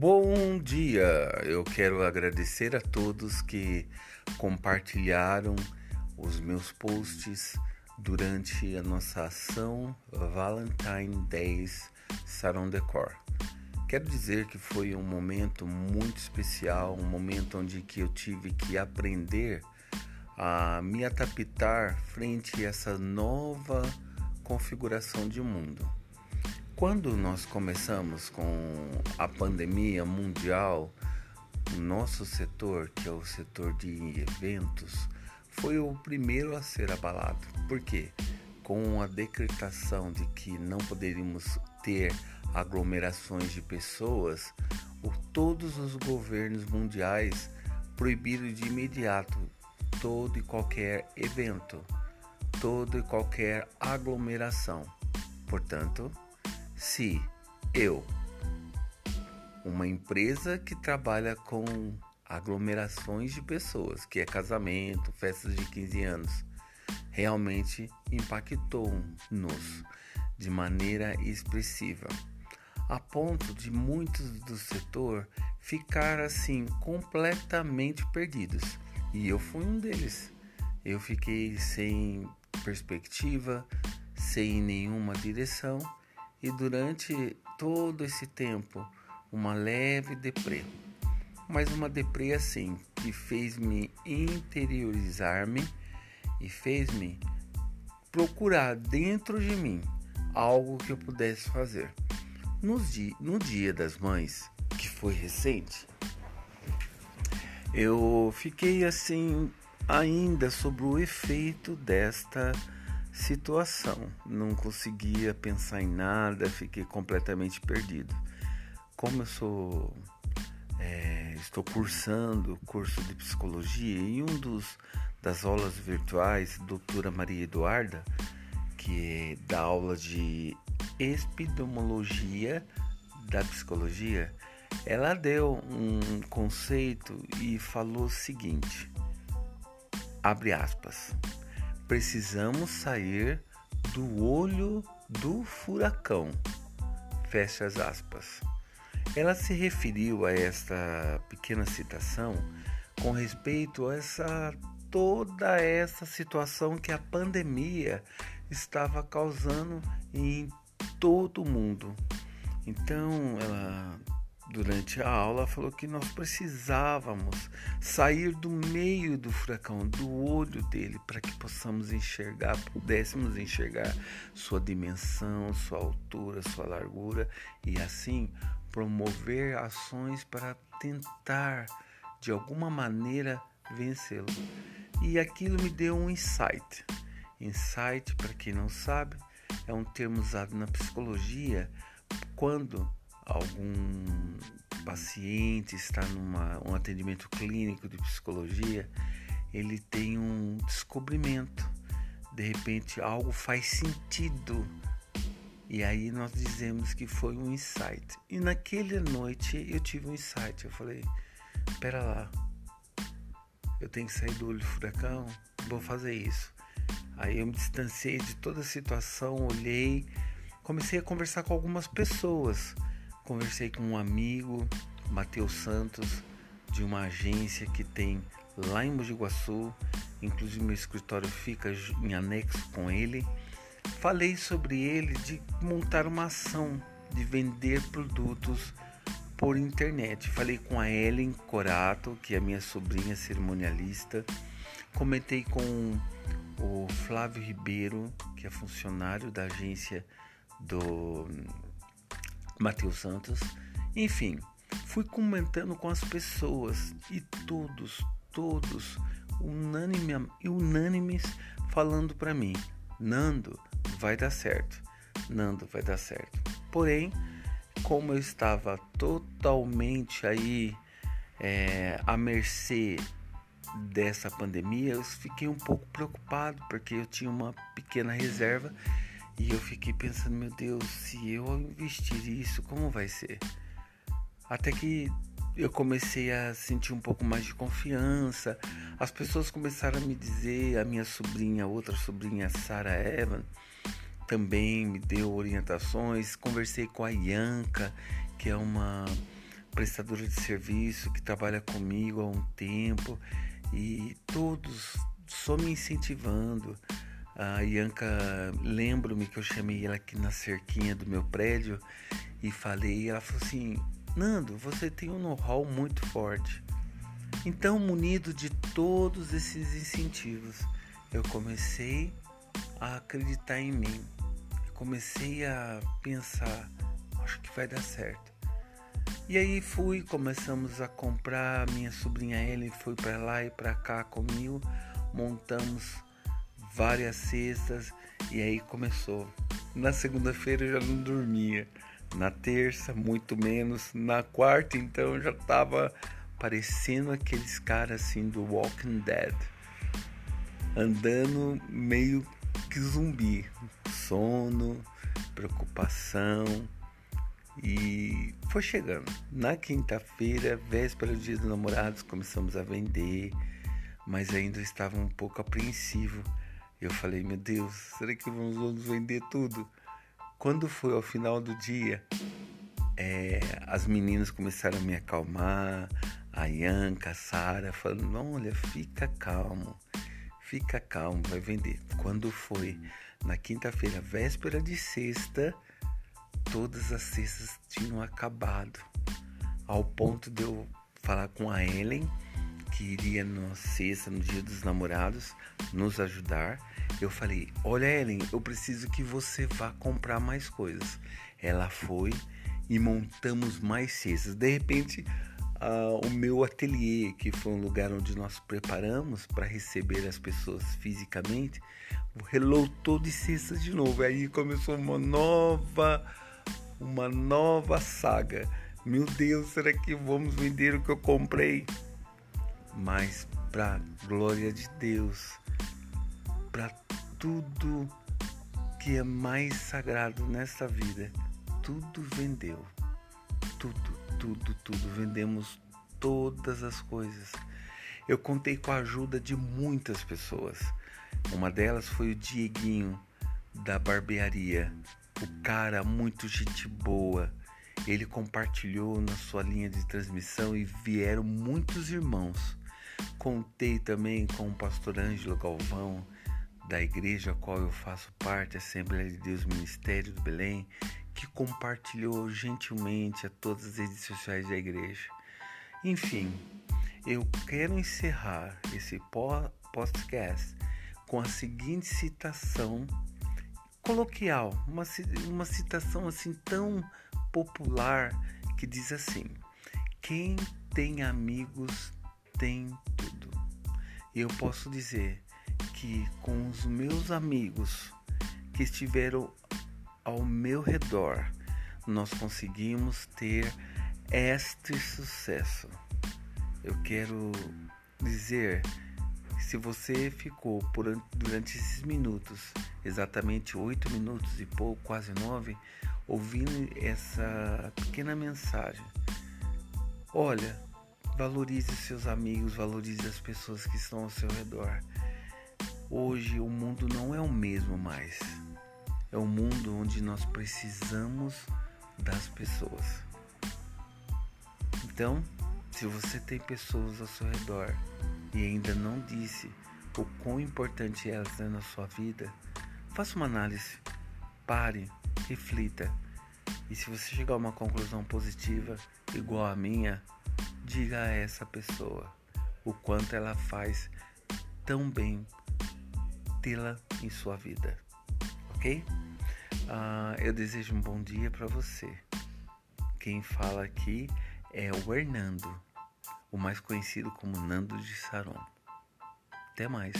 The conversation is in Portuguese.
Bom dia! Eu quero agradecer a todos que compartilharam os meus posts durante a nossa ação Valentine Days Salon Decor. Quero dizer que foi um momento muito especial, um momento onde que eu tive que aprender a me adaptar frente a essa nova configuração de mundo. Quando nós começamos com a pandemia mundial, o nosso setor, que é o setor de eventos, foi o primeiro a ser abalado. Por quê? Com a decretação de que não poderíamos ter aglomerações de pessoas, todos os governos mundiais proibiram de imediato todo e qualquer evento, toda e qualquer aglomeração. Portanto, se eu, uma empresa que trabalha com aglomerações de pessoas, que é casamento, festas de 15 anos, realmente impactou-nos de maneira expressiva, a ponto de muitos do setor ficar assim completamente perdidos. E eu fui um deles. Eu fiquei sem perspectiva, sem nenhuma direção e durante todo esse tempo uma leve deprê. Mas uma deprê assim que fez-me interiorizar-me e fez-me procurar dentro de mim algo que eu pudesse fazer. Nos di no Dia das Mães, que foi recente, eu fiquei assim ainda sobre o efeito desta situação. Não conseguia pensar em nada, fiquei completamente perdido. Como eu sou é, estou cursando curso de psicologia e um dos das aulas virtuais, doutora Maria Eduarda, que dá aula de epidemiologia da psicologia, ela deu um conceito e falou o seguinte: abre aspas. Precisamos sair do olho do furacão. Fecha as aspas. Ela se referiu a esta pequena citação com respeito a essa toda essa situação que a pandemia estava causando em todo o mundo. Então, ela durante a aula falou que nós precisávamos sair do meio do furacão, do olho dele, para que possamos enxergar, pudéssemos enxergar sua dimensão, sua altura, sua largura e assim promover ações para tentar de alguma maneira vencê-lo. E aquilo me deu um insight. Insight, para quem não sabe, é um termo usado na psicologia quando algum paciente está numa um atendimento clínico de psicologia, ele tem um descobrimento. De repente algo faz sentido. E aí nós dizemos que foi um insight. E naquela noite eu tive um insight. Eu falei: "Espera lá. Eu tenho que sair do olho do furacão, vou fazer isso". Aí eu me distanciei de toda a situação, olhei, comecei a conversar com algumas pessoas Conversei com um amigo, Matheus Santos, de uma agência que tem lá em Mogi Guaçu, inclusive meu escritório fica em anexo com ele. Falei sobre ele de montar uma ação de vender produtos por internet. Falei com a Ellen Corato, que é minha sobrinha cerimonialista. Comentei com o Flávio Ribeiro, que é funcionário da agência do Matheus Santos. Enfim, fui comentando com as pessoas e todos, todos unânime, unânimes falando para mim: Nando, vai dar certo. Nando, vai dar certo. Porém, como eu estava totalmente aí é, à mercê dessa pandemia, eu fiquei um pouco preocupado porque eu tinha uma pequena reserva e eu fiquei pensando, meu Deus, se eu investir isso, como vai ser? Até que eu comecei a sentir um pouco mais de confiança. As pessoas começaram a me dizer, a minha sobrinha, outra sobrinha, Sarah Evan, também me deu orientações. Conversei com a Ianca, que é uma prestadora de serviço que trabalha comigo há um tempo e todos só me incentivando. A Ianca, lembro-me que eu chamei ela aqui na cerquinha do meu prédio e falei, ela falou assim: Nando, você tem um know-how muito forte. Então, munido de todos esses incentivos, eu comecei a acreditar em mim. Comecei a pensar, acho que vai dar certo. E aí fui, começamos a comprar, minha sobrinha Ellen foi para lá e para cá comigo, montamos várias cestas e aí começou. Na segunda-feira eu já não dormia, na terça muito menos, na quarta então eu já estava parecendo aqueles caras assim do Walking Dead, andando meio que zumbi, sono, preocupação e foi chegando. Na quinta-feira, véspera do dia dos namorados, começamos a vender, mas ainda estava um pouco apreensivo. Eu falei, meu Deus, será que vamos vender tudo? Quando foi ao final do dia, é, as meninas começaram a me acalmar, a Yanka, a Sara, falando, olha, fica calmo, fica calmo, vai vender. Quando foi na quinta-feira, véspera de sexta, todas as cestas tinham acabado, ao ponto de eu falar com a Ellen, que iria na sexta, no dia dos namorados, nos ajudar. Eu falei: Olha, Ellen, eu preciso que você vá comprar mais coisas. Ela foi e montamos mais cestas. De repente, uh, o meu ateliê, que foi um lugar onde nós preparamos para receber as pessoas fisicamente, relotou de cestas de novo. Aí começou uma nova uma nova saga. Meu Deus, será que vamos vender o que eu comprei? Mas para glória de Deus, para tudo que é mais sagrado nesta vida, tudo vendeu. Tudo, tudo, tudo. Vendemos todas as coisas. Eu contei com a ajuda de muitas pessoas. Uma delas foi o Dieguinho da barbearia, o cara, muito gente boa. Ele compartilhou na sua linha de transmissão e vieram muitos irmãos. Contei também com o pastor Ângelo Galvão, da igreja a qual eu faço parte, Assembleia de Deus Ministério do Belém, que compartilhou gentilmente a todas as redes sociais da igreja. Enfim, eu quero encerrar esse podcast com a seguinte citação coloquial, uma, uma citação assim tão popular que diz assim: Quem tem amigos tem tudo. E eu posso dizer que com os meus amigos que estiveram ao meu redor, nós conseguimos ter este sucesso. Eu quero dizer se você ficou por, durante esses minutos, exatamente oito minutos e pouco, quase nove, ouvindo essa pequena mensagem, olha, valorize seus amigos, valorize as pessoas que estão ao seu redor. Hoje o mundo não é o mesmo mais. É um mundo onde nós precisamos das pessoas. Então, se você tem pessoas ao seu redor e ainda não disse o quão importante elas é na sua vida, faça uma análise, pare, reflita. E se você chegar a uma conclusão positiva, igual a minha, diga a essa pessoa o quanto ela faz tão bem tê-la em sua vida, ok? Uh, eu desejo um bom dia para você. Quem fala aqui é o Hernando o mais conhecido como Nando de Saron. Até mais!